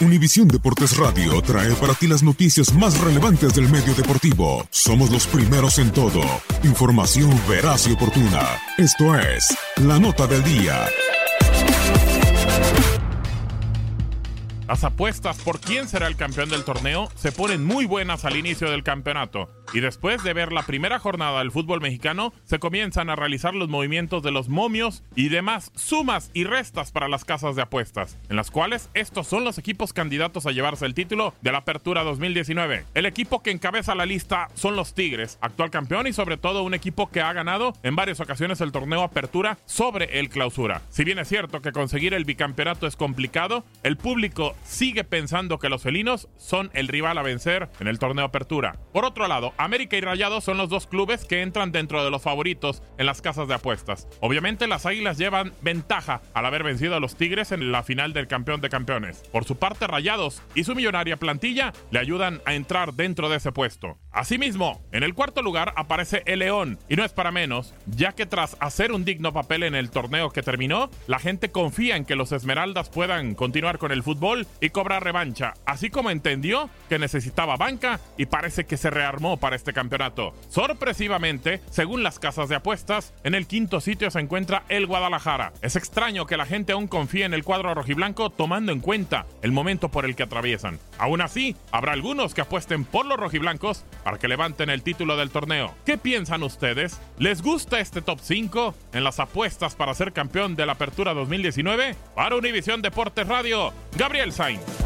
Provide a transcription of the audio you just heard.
Univisión Deportes Radio trae para ti las noticias más relevantes del medio deportivo. Somos los primeros en todo. Información veraz y oportuna. Esto es La Nota del Día. Las apuestas por quién será el campeón del torneo se ponen muy buenas al inicio del campeonato y después de ver la primera jornada del fútbol mexicano se comienzan a realizar los movimientos de los momios y demás sumas y restas para las casas de apuestas, en las cuales estos son los equipos candidatos a llevarse el título de la Apertura 2019. El equipo que encabeza la lista son los Tigres, actual campeón y sobre todo un equipo que ha ganado en varias ocasiones el torneo Apertura sobre el Clausura. Si bien es cierto que conseguir el bicampeonato es complicado, el público sigue pensando que los felinos son el rival a vencer en el torneo Apertura. Por otro lado, América y Rayados son los dos clubes que entran dentro de los favoritos en las casas de apuestas. Obviamente las Águilas llevan ventaja al haber vencido a los Tigres en la final del campeón de campeones. Por su parte, Rayados y su millonaria plantilla le ayudan a entrar dentro de ese puesto. Asimismo, en el cuarto lugar aparece el León, y no es para menos, ya que tras hacer un digno papel en el torneo que terminó, la gente confía en que los Esmeraldas puedan continuar con el fútbol y cobrar revancha, así como entendió que necesitaba banca y parece que se rearmó para este campeonato. Sorpresivamente, según las casas de apuestas, en el quinto sitio se encuentra el Guadalajara. Es extraño que la gente aún confíe en el cuadro rojiblanco tomando en cuenta el momento por el que atraviesan. Aún así, habrá algunos que apuesten por los rojiblancos para que levanten el título del torneo. ¿Qué piensan ustedes? ¿Les gusta este top 5 en las apuestas para ser campeón de la Apertura 2019? Para Univisión Deportes Radio, Gabriel Sainz.